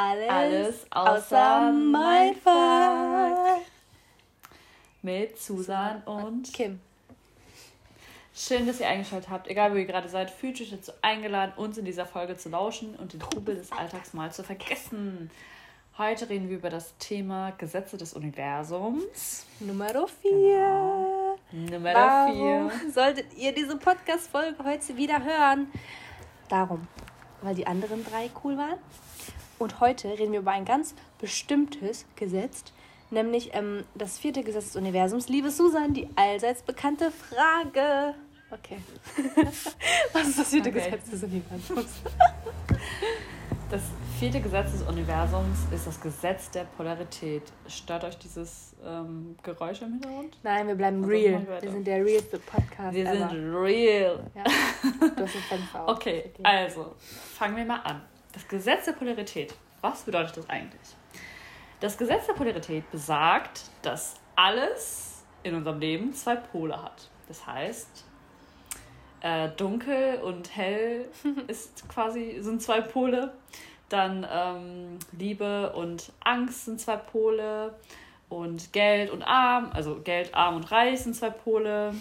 Alles, Alles außer, außer mein Fall. Mit Susan und Kim. Schön, dass ihr eingeschaltet habt. Egal, wo ihr gerade seid, fühlt euch dazu eingeladen, uns in dieser Folge zu lauschen und den Trubel des Alltags mal zu vergessen. Heute reden wir über das Thema Gesetze des Universums. Nummer 4. Genau. Nummer 4. Solltet ihr diese Podcast-Folge heute wieder hören? Darum, weil die anderen drei cool waren. Und heute reden wir über ein ganz bestimmtes Gesetz, nämlich ähm, das vierte Gesetz des Universums. Liebe Susan, die allseits bekannte Frage. Okay. Was ist das vierte okay. Gesetz des Universums? das vierte Gesetz des Universums ist das Gesetz der Polarität. Stört euch dieses ähm, Geräusch im Hintergrund? Nein, wir bleiben also real. Wir sind der realste Podcast. Wir ever. sind real. Ja. Du hast ein Fenster. Okay, okay, also fangen wir mal an. Das Gesetz der Polarität. Was bedeutet das eigentlich? Das Gesetz der Polarität besagt, dass alles in unserem Leben zwei Pole hat. Das heißt, äh, dunkel und hell ist quasi, sind zwei Pole. Dann ähm, Liebe und Angst sind zwei Pole. Und Geld und Arm, also Geld, Arm und Reich sind zwei Pole.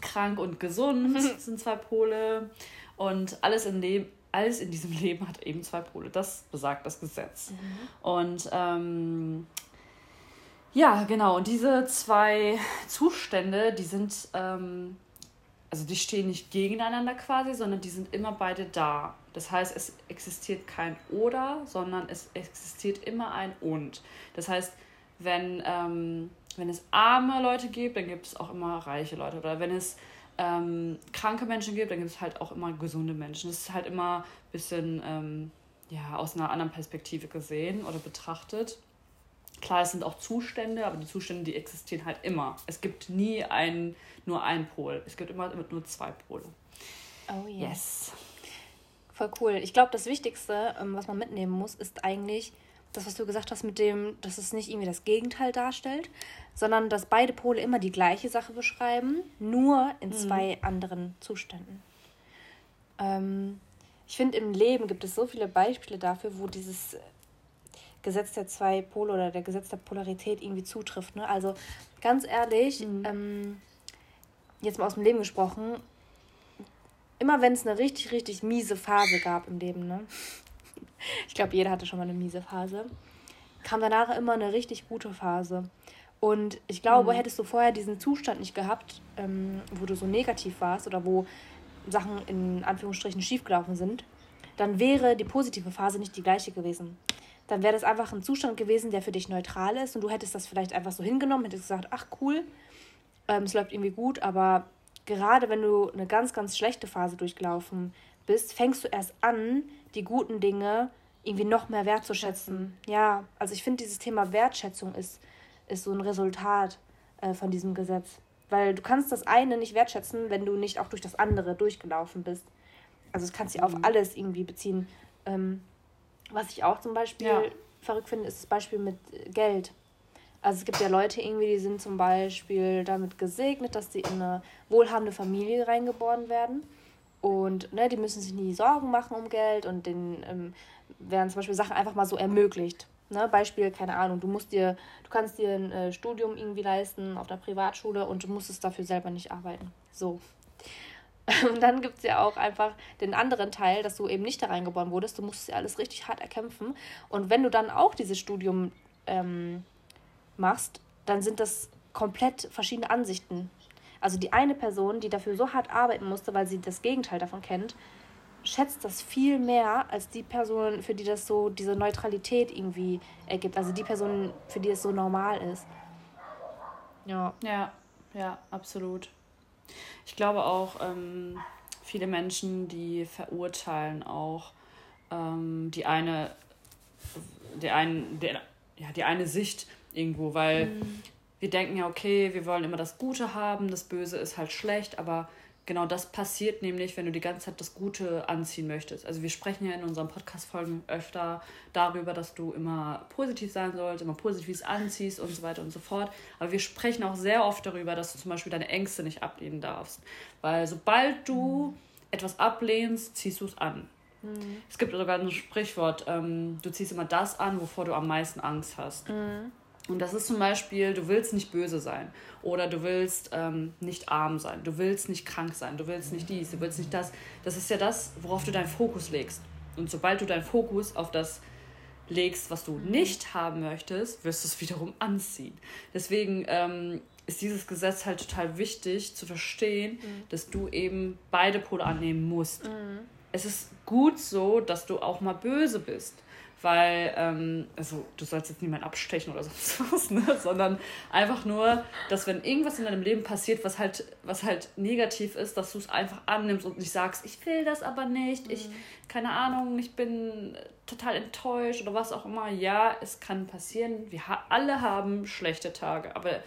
Krank und gesund sind zwei Pole. Und alles im Leben, alles in diesem Leben hat eben zwei Pole. Das besagt das Gesetz. Mhm. Und ähm, ja, genau. Und diese zwei Zustände, die sind, ähm, also die stehen nicht gegeneinander quasi, sondern die sind immer beide da. Das heißt, es existiert kein Oder, sondern es existiert immer ein Und. Das heißt, wenn, ähm, wenn es arme Leute gibt, dann gibt es auch immer reiche Leute. Oder wenn es ähm, kranke Menschen gibt, dann gibt es halt auch immer gesunde Menschen. Das ist halt immer ein bisschen ähm, ja, aus einer anderen Perspektive gesehen oder betrachtet. Klar, es sind auch Zustände, aber die Zustände, die existieren halt immer. Es gibt nie ein, nur einen Pol. Es gibt immer nur zwei Pole. Oh yeah. Yes. Voll cool. Ich glaube, das Wichtigste, ähm, was man mitnehmen muss, ist eigentlich das, was du gesagt hast mit dem, dass es nicht irgendwie das Gegenteil darstellt, sondern dass beide Pole immer die gleiche Sache beschreiben, nur in mhm. zwei anderen Zuständen. Ähm, ich finde, im Leben gibt es so viele Beispiele dafür, wo dieses Gesetz der zwei Pole oder der Gesetz der Polarität irgendwie zutrifft. Ne? Also ganz ehrlich, mhm. ähm, jetzt mal aus dem Leben gesprochen, immer wenn es eine richtig, richtig miese Phase gab im Leben, ne? Ich glaube, jeder hatte schon mal eine miese Phase, kam danach immer eine richtig gute Phase. Und ich glaube, mhm. hättest du vorher diesen Zustand nicht gehabt, ähm, wo du so negativ warst oder wo Sachen in Anführungsstrichen schiefgelaufen sind, dann wäre die positive Phase nicht die gleiche gewesen. Dann wäre das einfach ein Zustand gewesen, der für dich neutral ist und du hättest das vielleicht einfach so hingenommen, hättest gesagt, ach cool, ähm, es läuft irgendwie gut, aber gerade wenn du eine ganz, ganz schlechte Phase durchgelaufen bist, fängst du erst an, die guten Dinge irgendwie noch mehr wertzuschätzen. Ja, also ich finde, dieses Thema Wertschätzung ist ist so ein Resultat äh, von diesem Gesetz. Weil du kannst das eine nicht wertschätzen, wenn du nicht auch durch das andere durchgelaufen bist. Also das kannst du mhm. auf alles irgendwie beziehen. Ähm, was ich auch zum Beispiel ja. verrückt finde, ist das Beispiel mit Geld. Also es gibt ja Leute irgendwie, die sind zum Beispiel damit gesegnet, dass sie in eine wohlhabende Familie reingeboren werden. Und ne, die müssen sich nie Sorgen machen um Geld und denen ähm, werden zum Beispiel Sachen einfach mal so ermöglicht. Ne, Beispiel, keine Ahnung, du musst dir, du kannst dir ein äh, Studium irgendwie leisten auf der Privatschule und du musstest dafür selber nicht arbeiten. So. Und dann gibt es ja auch einfach den anderen Teil, dass du eben nicht da reingeboren wurdest. Du musst ja alles richtig hart erkämpfen. Und wenn du dann auch dieses Studium ähm, machst, dann sind das komplett verschiedene Ansichten. Also die eine Person, die dafür so hart arbeiten musste, weil sie das Gegenteil davon kennt, schätzt das viel mehr als die Person, für die das so diese Neutralität irgendwie ergibt. Also die Person, für die es so normal ist. Ja. Ja, ja, absolut. Ich glaube auch, ähm, viele Menschen, die verurteilen auch ähm, die eine, die ein, der, ja, die eine Sicht irgendwo, weil mhm. Wir denken ja, okay, wir wollen immer das Gute haben, das Böse ist halt schlecht, aber genau das passiert nämlich, wenn du die ganze Zeit das Gute anziehen möchtest. Also wir sprechen ja in unseren Podcast-Folgen öfter darüber, dass du immer positiv sein sollst, immer positiv anziehst und so weiter und so fort. Aber wir sprechen auch sehr oft darüber, dass du zum Beispiel deine Ängste nicht ablehnen darfst. Weil sobald du mhm. etwas ablehnst, ziehst du es an. Mhm. Es gibt sogar ein Sprichwort, ähm, du ziehst immer das an, wovor du am meisten Angst hast. Mhm. Und das ist zum Beispiel, du willst nicht böse sein oder du willst ähm, nicht arm sein, du willst nicht krank sein, du willst nicht dies, du willst nicht das. Das ist ja das, worauf du deinen Fokus legst. Und sobald du deinen Fokus auf das legst, was du nicht haben möchtest, wirst du es wiederum anziehen. Deswegen ähm, ist dieses Gesetz halt total wichtig zu verstehen, mhm. dass du eben beide Pole annehmen musst. Mhm. Es ist gut so, dass du auch mal böse bist weil, ähm, also du sollst jetzt niemand abstechen oder sonst was, ne? sondern einfach nur, dass wenn irgendwas in deinem Leben passiert, was halt, was halt negativ ist, dass du es einfach annimmst und nicht sagst, ich will das aber nicht, mhm. ich, keine Ahnung, ich bin total enttäuscht oder was auch immer. Ja, es kann passieren, wir ha alle haben schlechte Tage, aber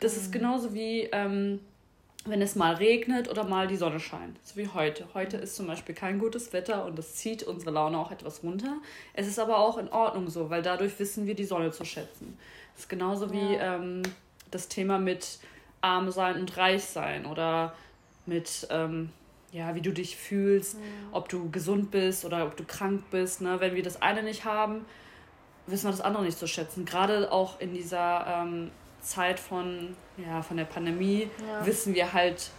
das mhm. ist genauso wie, ähm, wenn es mal regnet oder mal die Sonne scheint. So wie heute. Heute ist zum Beispiel kein gutes Wetter und das zieht unsere Laune auch etwas runter. Es ist aber auch in Ordnung so, weil dadurch wissen wir die Sonne zu schätzen. Das ist genauso wie ja. ähm, das Thema mit arm sein und reich sein oder mit, ähm, ja, wie du dich fühlst, ja. ob du gesund bist oder ob du krank bist. Ne? Wenn wir das eine nicht haben, wissen wir das andere nicht zu schätzen. Gerade auch in dieser ähm, Zeit von, ja, von der Pandemie ja. wissen wir halt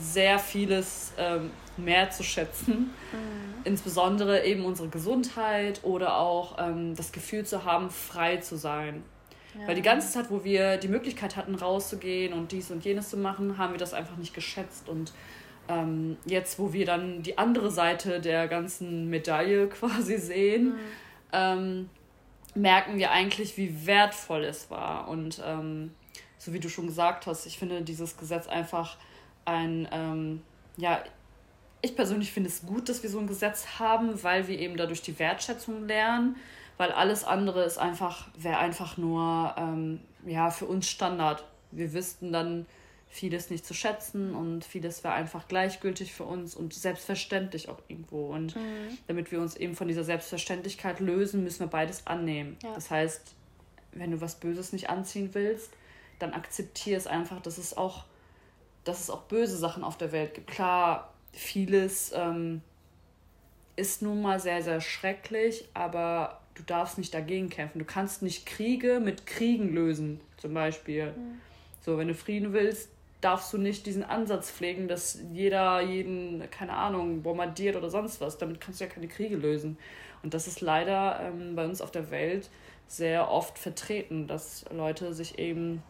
sehr vieles ähm, mehr zu schätzen. Mhm. Insbesondere eben unsere Gesundheit oder auch ähm, das Gefühl zu haben, frei zu sein. Ja. Weil die ganze Zeit, wo wir die Möglichkeit hatten, rauszugehen und dies und jenes zu machen, haben wir das einfach nicht geschätzt. Und ähm, jetzt, wo wir dann die andere Seite der ganzen Medaille quasi sehen, mhm. Merken wir eigentlich, wie wertvoll es war. Und ähm, so wie du schon gesagt hast, ich finde dieses Gesetz einfach ein, ähm, ja, ich persönlich finde es gut, dass wir so ein Gesetz haben, weil wir eben dadurch die Wertschätzung lernen, weil alles andere ist einfach, wäre einfach nur, ähm, ja, für uns Standard. Wir wüssten dann, vieles nicht zu schätzen und vieles wäre einfach gleichgültig für uns und selbstverständlich auch irgendwo. Und mhm. damit wir uns eben von dieser Selbstverständlichkeit lösen, müssen wir beides annehmen. Ja. Das heißt, wenn du was Böses nicht anziehen willst, dann akzeptiere es einfach, dass es auch, dass es auch böse Sachen auf der Welt gibt. Klar, vieles ähm, ist nun mal sehr, sehr schrecklich, aber du darfst nicht dagegen kämpfen. Du kannst nicht Kriege mit Kriegen lösen, zum Beispiel. Mhm. So, wenn du Frieden willst, darfst du nicht diesen Ansatz pflegen, dass jeder jeden, keine Ahnung, bombardiert oder sonst was. Damit kannst du ja keine Kriege lösen. Und das ist leider ähm, bei uns auf der Welt sehr oft vertreten, dass Leute sich eben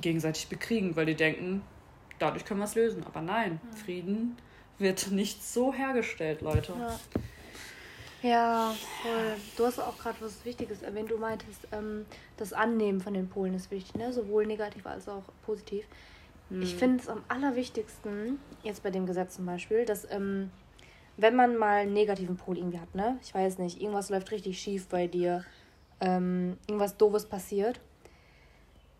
gegenseitig bekriegen, weil die denken, dadurch können wir es lösen. Aber nein, ja. Frieden wird nicht so hergestellt, Leute. Ja. Ja, voll. Du hast auch gerade was Wichtiges erwähnt. Du meintest, ähm, das Annehmen von den Polen ist wichtig, ne? sowohl negativ als auch positiv. Mhm. Ich finde es am allerwichtigsten, jetzt bei dem Gesetz zum Beispiel, dass ähm, wenn man mal einen negativen Pol irgendwie hat, ne? Ich weiß nicht, irgendwas läuft richtig schief bei dir, ähm, irgendwas Doofes passiert.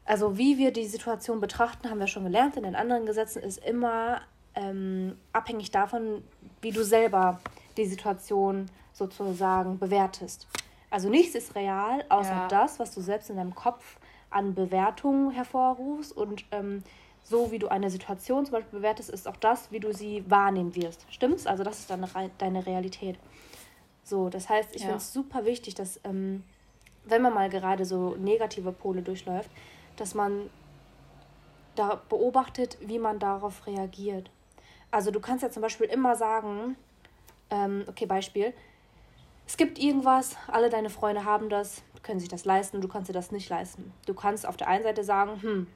Also wie wir die Situation betrachten, haben wir schon gelernt in den anderen Gesetzen, ist immer ähm, abhängig davon, wie du selber die Situation sozusagen bewertest. Also nichts ist real, außer ja. das, was du selbst in deinem Kopf an Bewertungen hervorrufst und ähm, so wie du eine Situation zum Beispiel bewertest, ist auch das, wie du sie wahrnehmen wirst. Stimmt's? Also das ist deine, deine Realität. So, das heißt, ich ja. finde es super wichtig, dass, ähm, wenn man mal gerade so negative Pole durchläuft, dass man da beobachtet, wie man darauf reagiert. Also du kannst ja zum Beispiel immer sagen, ähm, okay, Beispiel, es gibt irgendwas, alle deine Freunde haben das, können sich das leisten, du kannst dir das nicht leisten. Du kannst auf der einen Seite sagen, hm,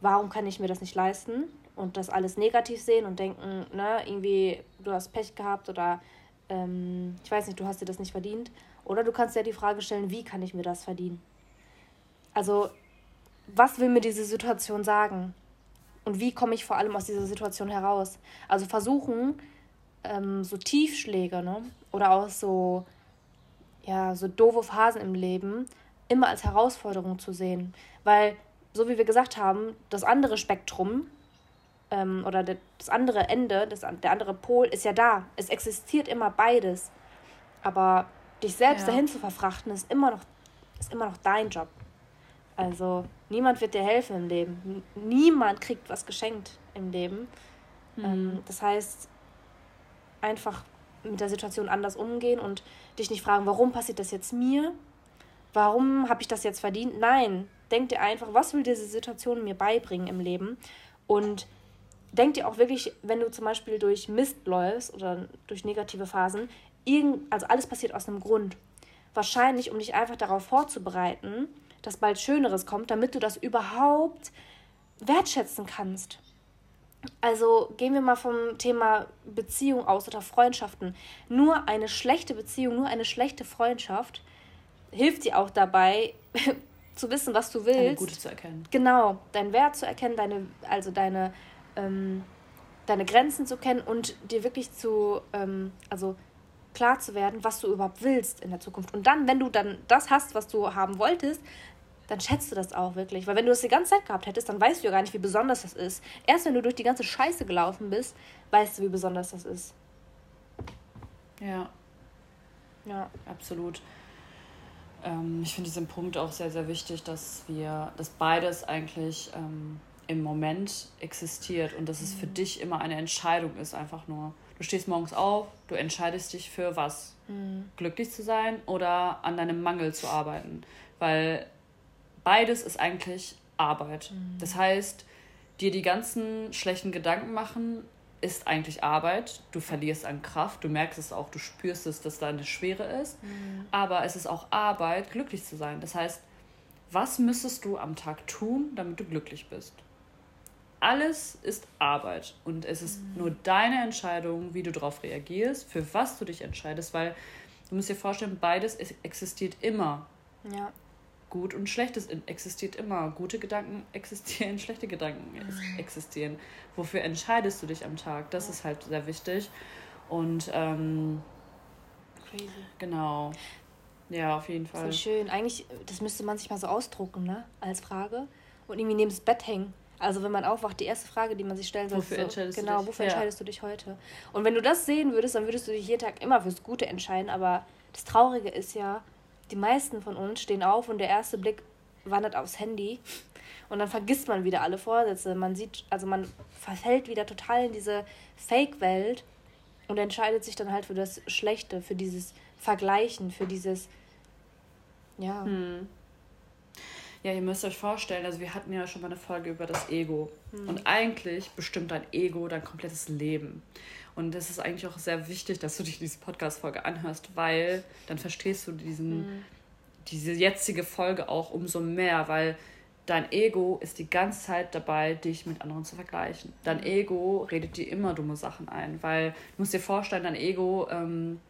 warum kann ich mir das nicht leisten? Und das alles negativ sehen und denken, ne, irgendwie, du hast Pech gehabt oder ähm, ich weiß nicht, du hast dir das nicht verdient. Oder du kannst dir die Frage stellen, wie kann ich mir das verdienen? Also, was will mir diese Situation sagen? Und wie komme ich vor allem aus dieser Situation heraus? Also versuchen, ähm, so Tiefschläge, ne? Oder auch so, ja, so doofe Phasen im Leben immer als Herausforderung zu sehen. Weil so wie wir gesagt haben, das andere Spektrum ähm, oder das andere Ende, das, der andere Pol ist ja da. Es existiert immer beides. Aber dich selbst ja. dahin zu verfrachten, ist immer, noch, ist immer noch dein Job. Also niemand wird dir helfen im Leben. Niemand kriegt was geschenkt im Leben. Mhm. Ähm, das heißt, einfach mit der Situation anders umgehen und dich nicht fragen, warum passiert das jetzt mir? Warum habe ich das jetzt verdient? Nein, denk dir einfach, was will diese Situation mir beibringen im Leben? Und denk dir auch wirklich, wenn du zum Beispiel durch Mist läufst oder durch negative Phasen, irgend, also alles passiert aus einem Grund. Wahrscheinlich, um dich einfach darauf vorzubereiten, dass bald Schöneres kommt, damit du das überhaupt wertschätzen kannst. Also gehen wir mal vom Thema Beziehung aus oder Freundschaften. Nur eine schlechte Beziehung, nur eine schlechte Freundschaft hilft dir auch dabei, zu wissen, was du willst. Deine Gute zu erkennen. Genau, deinen Wert zu erkennen, deine, also deine, ähm, deine Grenzen zu kennen und dir wirklich zu, ähm, also klar zu werden, was du überhaupt willst in der Zukunft. Und dann, wenn du dann das hast, was du haben wolltest, dann schätzt du das auch wirklich. Weil wenn du das die ganze Zeit gehabt hättest, dann weißt du ja gar nicht, wie besonders das ist. Erst wenn du durch die ganze Scheiße gelaufen bist, weißt du, wie besonders das ist. Ja. Ja. Absolut. Ähm, ich finde diesen Punkt auch sehr, sehr wichtig, dass wir, dass beides eigentlich ähm, im Moment existiert und dass es für mhm. dich immer eine Entscheidung ist, einfach nur. Du stehst morgens auf, du entscheidest dich für was. Mhm. Glücklich zu sein oder an deinem Mangel zu arbeiten. Weil beides ist eigentlich Arbeit. Mhm. Das heißt, dir die ganzen schlechten Gedanken machen, ist eigentlich Arbeit. Du verlierst an Kraft, du merkst es auch, du spürst es, dass da eine Schwere ist. Mhm. Aber es ist auch Arbeit, glücklich zu sein. Das heißt, was müsstest du am Tag tun, damit du glücklich bist? Alles ist Arbeit und es ist mhm. nur deine Entscheidung, wie du darauf reagierst, für was du dich entscheidest, weil du musst dir vorstellen, beides existiert immer. Ja. Gut und Schlechtes existiert immer. Gute Gedanken existieren, schlechte Gedanken existieren. Wofür entscheidest du dich am Tag? Das ist halt sehr wichtig. Und ähm, Crazy. Genau. Ja, auf jeden Fall. Voll schön. Eigentlich, das müsste man sich mal so ausdrucken, ne? Als Frage. Und irgendwie neben das Bett hängen. Also wenn man aufwacht, die erste Frage, die man sich stellen sollte, wofür so, entscheidest genau, du dich? wofür ja. entscheidest du dich heute? Und wenn du das sehen würdest, dann würdest du dich jeden Tag immer fürs Gute entscheiden. Aber das Traurige ist ja, die meisten von uns stehen auf und der erste Blick wandert aufs Handy und dann vergisst man wieder alle Vorsätze. Man sieht, also man verfällt wieder total in diese Fake-Welt und entscheidet sich dann halt für das Schlechte, für dieses Vergleichen, für dieses, ja. Hm. Ja, ihr müsst euch vorstellen, also wir hatten ja schon mal eine Folge über das Ego. Hm. Und eigentlich bestimmt dein Ego dein komplettes Leben. Und es ist eigentlich auch sehr wichtig, dass du dich diese Podcast-Folge anhörst, weil dann verstehst du diesen, mhm. diese jetzige Folge auch umso mehr, weil dein Ego ist die ganze Zeit dabei, dich mit anderen zu vergleichen. Dein mhm. Ego redet dir immer dumme Sachen ein, weil du musst dir vorstellen, dein Ego ähm,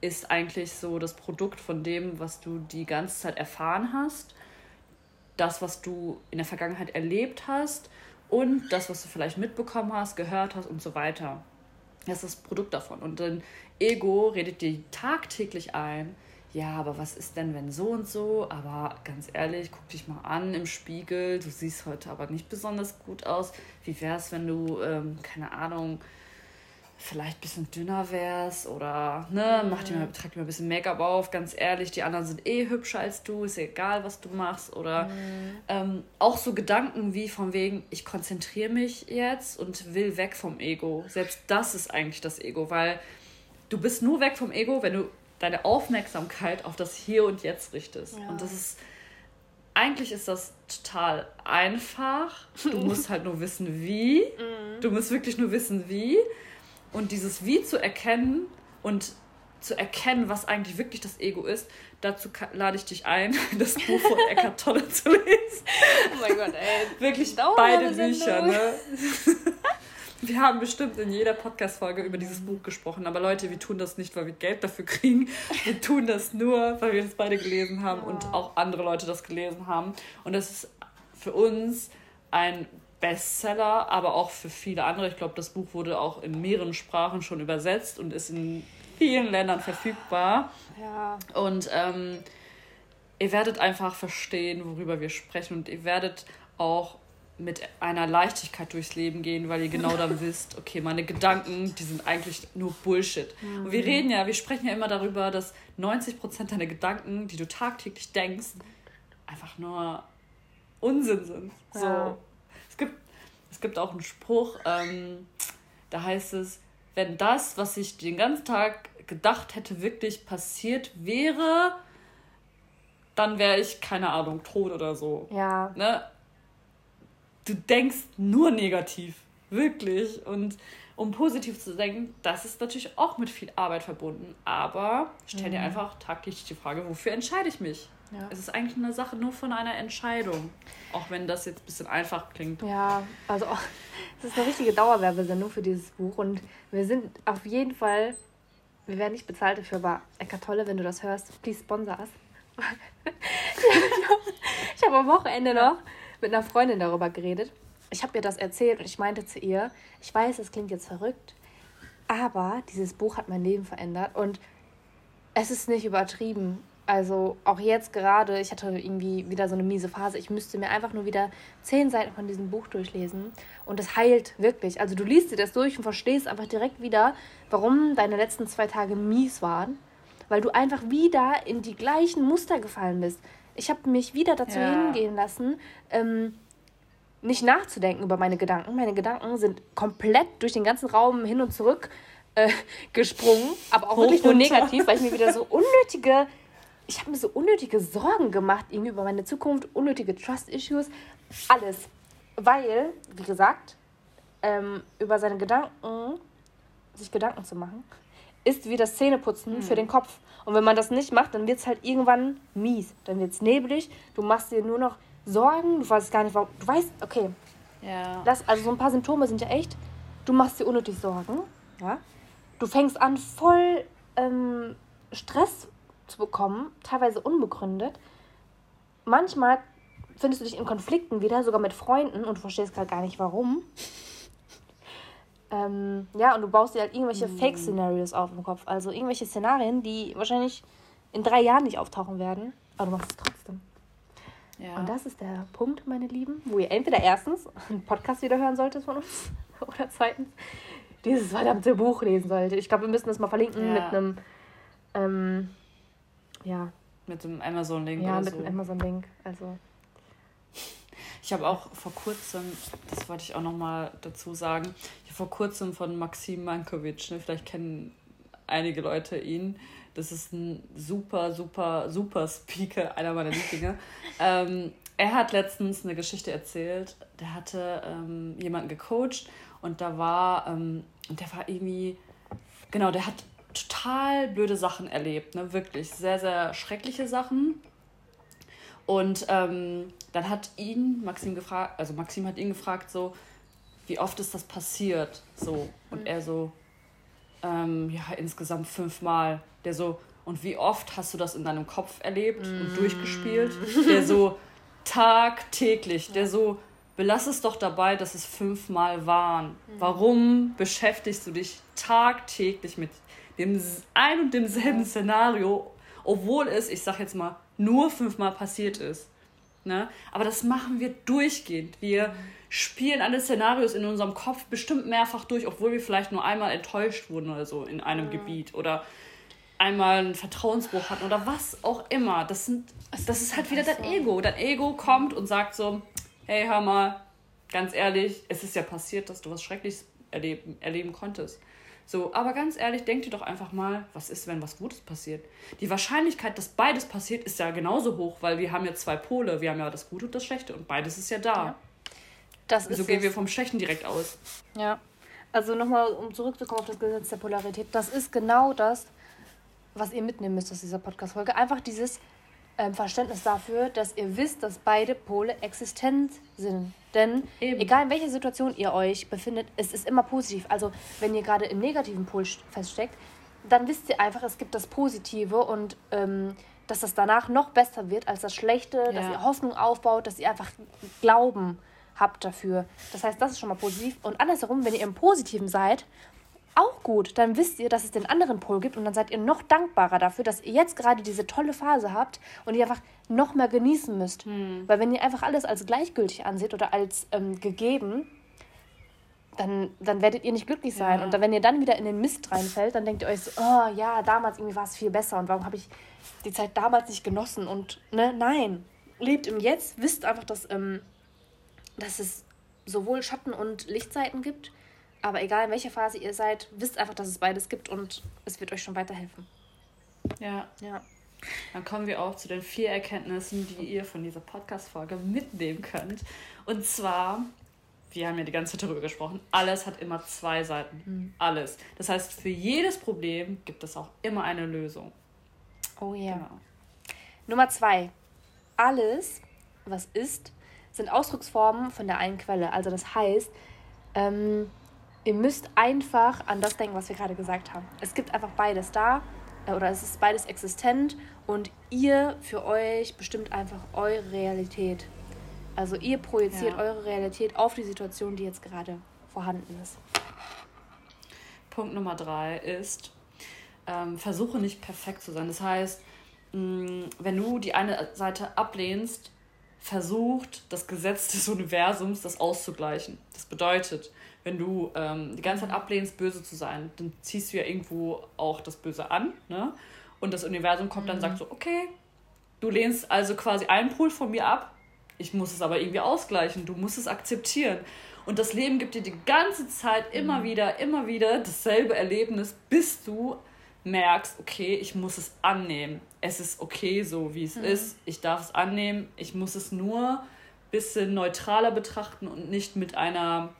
ist eigentlich so das Produkt von dem, was du die ganze Zeit erfahren hast, das, was du in der Vergangenheit erlebt hast und das, was du vielleicht mitbekommen hast, gehört hast und so weiter. Das ist das Produkt davon. Und dein Ego redet dir tagtäglich ein, ja, aber was ist denn, wenn so und so? Aber ganz ehrlich, guck dich mal an im Spiegel. Du siehst heute aber nicht besonders gut aus. Wie wäre es, wenn du, ähm, keine Ahnung, vielleicht ein bisschen dünner wärst oder ne, mhm. mach dir mal, trag dir mal ein bisschen Make-up auf, ganz ehrlich, die anderen sind eh hübscher als du, ist egal, was du machst. Oder mhm. ähm, auch so Gedanken wie von wegen, ich konzentriere mich jetzt und will weg vom Ego. Selbst das ist eigentlich das Ego, weil du bist nur weg vom Ego, wenn du deine Aufmerksamkeit auf das Hier und Jetzt richtest. Ja. Und das ist, eigentlich ist das total einfach. Du musst halt nur wissen, wie. Mhm. Du musst wirklich nur wissen, wie. Und dieses Wie zu erkennen und zu erkennen, was eigentlich wirklich das Ego ist, dazu lade ich dich ein, das Buch von Eckhart Tolle zu lesen. Oh mein Gott, ey. Wirklich beide Bücher, ne? Wir haben bestimmt in jeder Podcast-Folge über dieses Buch gesprochen, aber Leute, wir tun das nicht, weil wir Geld dafür kriegen. Wir tun das nur, weil wir das beide gelesen haben ja. und auch andere Leute das gelesen haben. Und das ist für uns ein Bestseller, aber auch für viele andere. Ich glaube, das Buch wurde auch in mehreren Sprachen schon übersetzt und ist in vielen Ländern verfügbar. Ja. Und ähm, ihr werdet einfach verstehen, worüber wir sprechen und ihr werdet auch mit einer Leichtigkeit durchs Leben gehen, weil ihr genau dann wisst, okay, meine Gedanken, die sind eigentlich nur Bullshit. Mhm. Und wir reden ja, wir sprechen ja immer darüber, dass 90% deiner Gedanken, die du tagtäglich denkst, einfach nur Unsinn sind. Ja. So es gibt auch einen Spruch, ähm, da heißt es, wenn das, was ich den ganzen Tag gedacht hätte, wirklich passiert wäre, dann wäre ich, keine Ahnung, tot oder so. Ja. Ne? Du denkst nur negativ. Wirklich. Und um positiv zu denken, das ist natürlich auch mit viel Arbeit verbunden. Aber stell dir mhm. einfach tagtäglich die Frage, wofür entscheide ich mich? Ja. Es ist eigentlich eine Sache nur von einer Entscheidung. Auch wenn das jetzt ein bisschen einfach klingt. Ja, also es ist eine richtige Dauerwerbesendung für dieses Buch. Und wir sind auf jeden Fall, wir werden nicht bezahlt dafür, aber Eckart Tolle, wenn du das hörst, please sponsor us. ich habe am Wochenende noch mit einer Freundin darüber geredet ich habe ihr das erzählt und ich meinte zu ihr, ich weiß, es klingt jetzt verrückt, aber dieses Buch hat mein Leben verändert und es ist nicht übertrieben. Also auch jetzt gerade, ich hatte irgendwie wieder so eine miese Phase. Ich müsste mir einfach nur wieder zehn Seiten von diesem Buch durchlesen und es heilt wirklich. Also du liest dir das durch und verstehst einfach direkt wieder, warum deine letzten zwei Tage mies waren, weil du einfach wieder in die gleichen Muster gefallen bist. Ich habe mich wieder dazu ja. hingehen lassen, ähm, nicht nachzudenken über meine Gedanken. Meine Gedanken sind komplett durch den ganzen Raum hin und zurück äh, gesprungen, aber auch Hoch wirklich nur negativ, weil ich mir wieder so unnötige, ich habe mir so unnötige Sorgen gemacht irgendwie über meine Zukunft, unnötige Trust-Issues, alles. Weil, wie gesagt, ähm, über seine Gedanken, sich Gedanken zu machen, ist wie das Zähneputzen mhm. für den Kopf. Und wenn man das nicht macht, dann wird es halt irgendwann mies. Dann wird es neblig. Du machst dir nur noch Sorgen, du weißt gar nicht, warum. Du weißt, okay. Ja. Das, also so ein paar Symptome sind ja echt, du machst dir unnötig Sorgen, ja. Du fängst an, voll ähm, Stress zu bekommen, teilweise unbegründet. Manchmal findest du dich in Konflikten wieder, sogar mit Freunden, und du verstehst gerade gar nicht warum. Ähm, ja, und du baust dir halt irgendwelche mm. Fake-Szenarios auf im Kopf. Also irgendwelche Szenarien, die wahrscheinlich in drei Jahren nicht auftauchen werden. Aber du machst es trotzdem. Ja. Und das ist der Punkt, meine Lieben, wo ihr entweder erstens einen Podcast wieder hören solltet von uns oder zweitens dieses verdammte Buch lesen solltet. Ich glaube, wir müssen das mal verlinken ja. mit einem, ähm, ja. Mit einem Amazon-Link Ja, mit so. einem Amazon-Link. Also. Ich habe auch vor kurzem, das wollte ich auch nochmal dazu sagen, ich habe vor kurzem von Maxim Mankovic, ne, vielleicht kennen einige Leute ihn, das ist ein super, super, super Speaker, einer meiner Lieblinge. ähm, er hat letztens eine Geschichte erzählt. Der hatte ähm, jemanden gecoacht und da war, ähm, der war irgendwie, genau, der hat total blöde Sachen erlebt, ne? Wirklich sehr, sehr schreckliche Sachen. Und ähm, dann hat ihn Maxim gefragt, also Maxim hat ihn gefragt, so, wie oft ist das passiert? So. Und mhm. er so, ähm, ja, insgesamt fünfmal. Der so, und wie oft hast du das in deinem Kopf erlebt mm. und durchgespielt? Der so tagtäglich, der so, belass es doch dabei, dass es fünfmal waren. Mm. Warum beschäftigst du dich tagtäglich mit dem ein und demselben Szenario, obwohl es, ich sag jetzt mal, nur fünfmal passiert ist? Ne? Aber das machen wir durchgehend. Wir mhm. spielen alle Szenarios in unserem Kopf bestimmt mehrfach durch, obwohl wir vielleicht nur einmal enttäuscht wurden oder so in einem mhm. Gebiet oder einmal einen Vertrauensbruch hatten oder was auch immer. Das, sind, das ist halt wieder dein Ego. Dein Ego kommt und sagt so, hey, hör mal, ganz ehrlich, es ist ja passiert, dass du was Schreckliches erleben, erleben konntest. So, aber ganz ehrlich, denk dir doch einfach mal, was ist, wenn was Gutes passiert? Die Wahrscheinlichkeit, dass beides passiert, ist ja genauso hoch, weil wir haben ja zwei Pole. Wir haben ja das Gute und das Schlechte und beides ist ja da. Ja. Das so gehen wir vom Schlechten direkt aus. Ja. Also nochmal, um zurückzukommen auf das Gesetz der Polarität, das ist genau das, was ihr mitnehmen müsst aus dieser Podcast-Folge. Einfach dieses ähm, Verständnis dafür, dass ihr wisst, dass beide Pole existent sind. Denn Eben. egal in welcher Situation ihr euch befindet, es ist immer positiv. Also wenn ihr gerade im negativen Pol feststeckt, dann wisst ihr einfach, es gibt das Positive und ähm, dass das danach noch besser wird als das Schlechte, ja. dass ihr Hoffnung aufbaut, dass ihr einfach Glauben habt dafür. Das heißt, das ist schon mal positiv. Und andersherum, wenn ihr im Positiven seid, auch gut. Dann wisst ihr, dass es den anderen Pol gibt und dann seid ihr noch dankbarer dafür, dass ihr jetzt gerade diese tolle Phase habt und ihr einfach noch mehr genießen müsst. Hm. Weil wenn ihr einfach alles als gleichgültig anseht oder als ähm, gegeben, dann, dann werdet ihr nicht glücklich sein. Ja. Und dann, wenn ihr dann wieder in den Mist reinfällt, dann denkt ihr euch so, oh ja, damals irgendwie war es viel besser und warum habe ich die Zeit damals nicht genossen? Und ne, nein, lebt im Jetzt, wisst einfach, dass, ähm, dass es sowohl Schatten- und Lichtseiten gibt Aber egal in welcher Phase ihr seid, wisst einfach, dass es beides gibt und es wird euch schon weiterhelfen. Ja. Ja. Dann kommen wir auch zu den vier Erkenntnissen, die ihr von dieser Podcast-Folge mitnehmen könnt. Und zwar, wir haben ja die ganze Zeit darüber gesprochen, alles hat immer zwei Seiten. Mhm. Alles. Das heißt, für jedes Problem gibt es auch immer eine Lösung. Oh ja. Genau. Nummer zwei. Alles, was ist, sind Ausdrucksformen von der einen Quelle. Also das heißt, ähm, ihr müsst einfach an das denken, was wir gerade gesagt haben. Es gibt einfach beides da äh, oder es ist beides existent und ihr für euch bestimmt einfach eure Realität. Also ihr projiziert ja. eure Realität auf die Situation, die jetzt gerade vorhanden ist. Punkt Nummer drei ist, ähm, versuche nicht perfekt zu sein. Das heißt, mh, wenn du die eine Seite ablehnst, versucht das Gesetz des Universums das auszugleichen. Das bedeutet, wenn du ähm, die ganze Zeit ablehnst, böse zu sein, dann ziehst du ja irgendwo auch das Böse an. Ne? Und das Universum kommt dann und sagt so, okay, du lehnst also quasi einen Pol von mir ab, ich muss es aber irgendwie ausgleichen, du musst es akzeptieren. Und das Leben gibt dir die ganze Zeit immer mhm. wieder, immer wieder dasselbe Erlebnis, bis du merkst, okay, ich muss es annehmen. Es ist okay so, wie es mhm. ist. Ich darf es annehmen. Ich muss es nur ein bisschen neutraler betrachten und nicht mit einer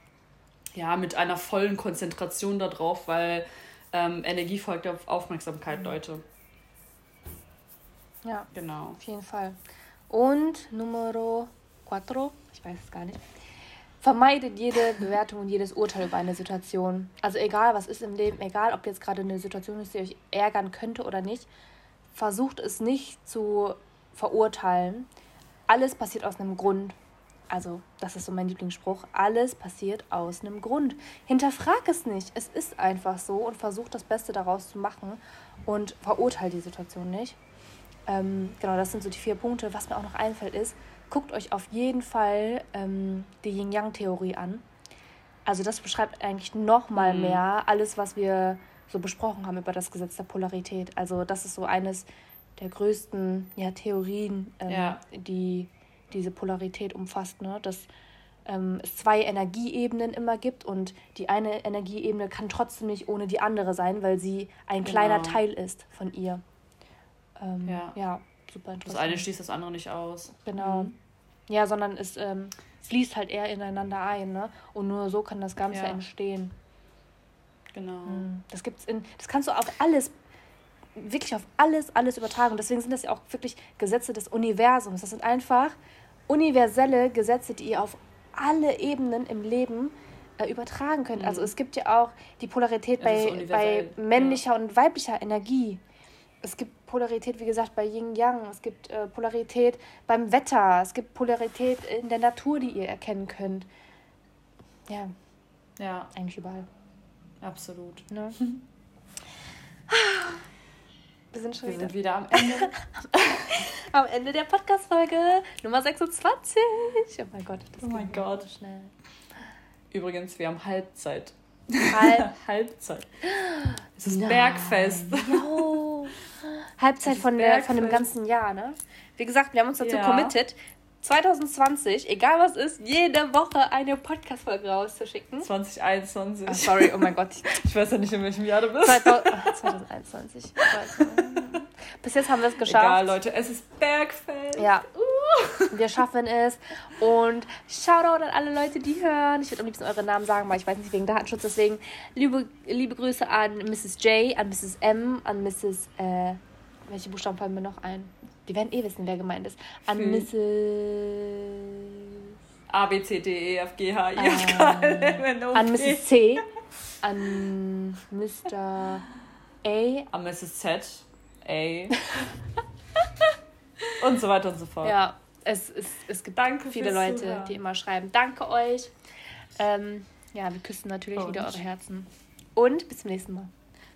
ja, mit einer vollen Konzentration darauf, weil ähm, Energie folgt auf Aufmerksamkeit, mhm. Leute. Ja, genau. Auf jeden Fall. Und Numero 4, ich weiß es gar nicht. Vermeidet jede Bewertung und jedes Urteil über eine Situation. Also egal, was ist im Leben, egal, ob jetzt gerade eine Situation ist, die euch ärgern könnte oder nicht, versucht es nicht zu verurteilen. Alles passiert aus einem Grund. Also, das ist so mein Lieblingsspruch. Alles passiert aus einem Grund. Hinterfrag es nicht. Es ist einfach so und versuch das Beste daraus zu machen und verurteile die Situation nicht. Ähm, genau, das sind so die vier Punkte. Was mir auch noch einfällt ist, guckt euch auf jeden Fall ähm, die Yin-Yang-Theorie an. Also das beschreibt eigentlich noch mal mhm. mehr alles, was wir so besprochen haben über das Gesetz der Polarität. Also das ist so eines der größten ja, Theorien, ähm, ja. die diese Polarität umfasst, ne? dass ähm, es zwei Energieebenen immer gibt und die eine Energieebene kann trotzdem nicht ohne die andere sein, weil sie ein genau. kleiner Teil ist von ihr. Ähm, ja. ja, super interessant. Das eine schließt das andere nicht aus. Genau. Mhm. Ja, sondern es ähm, fließt halt eher ineinander ein, ne? Und nur so kann das Ganze ja. entstehen. Genau. Mhm. Das gibt's in, das kannst du auf alles wirklich auf alles, alles übertragen. deswegen sind das ja auch wirklich Gesetze des Universums. Das sind einfach universelle Gesetze, die ihr auf alle Ebenen im Leben äh, übertragen könnt. Also mhm. Also es gibt ja auch die Polarität bei, bei männlicher ja. und weiblicher Energie. Es gibt Polarität, wie gesagt, bei Yin Yang. Es gibt äh, Polarität beim Wetter. Es gibt Polarität in der Natur, die ihr erkennen könnt. Ja. Ja. Eigentlich überall. Absolut. Ne? Wir sind schon Wir wieder. sind wieder am Ende. am Ende der Podcast-Folge Nummer 26. Oh mein Gott, das oh mein Gott. schnell. Übrigens, wir haben Halbzeit. Halb Halbzeit. Es ist Nein. Bergfest. Jo. Halbzeit von, der, von dem ganzen Jahr, ne? Wie gesagt, wir haben uns dazu ja. committed, 2020, egal was ist, jede Woche eine Podcast-Folge rauszuschicken. 2021. Oh, sorry, oh mein Gott. Ich weiß ja nicht, in welchem Jahr du bist. 2021. Bis jetzt haben wir es geschafft. Egal, Leute, es ist Bergfest. Ja. Uh. Wir schaffen es. Und Shoutout an alle Leute, die hören. Ich würde am liebsten eure Namen sagen, weil ich weiß nicht wegen Datenschutz. Deswegen liebe, liebe Grüße an Mrs. J, an Mrs. M, an Mrs. Äh, welche Buchstaben fallen mir noch ein? Die werden eh wissen, wer gemeint ist. An hm. Mrs. A, B, C, D, E, F, G, H, I, J, K, L, M, N, O, An Mrs. C. An Mr. A. An Mrs. Z. A. und so weiter und so fort. Ja, es, es, es gibt Danke viele Leute, Zuhören. die immer schreiben. Danke euch. Ähm, ja, wir küssen natürlich und. wieder eure Herzen. Und bis zum nächsten Mal.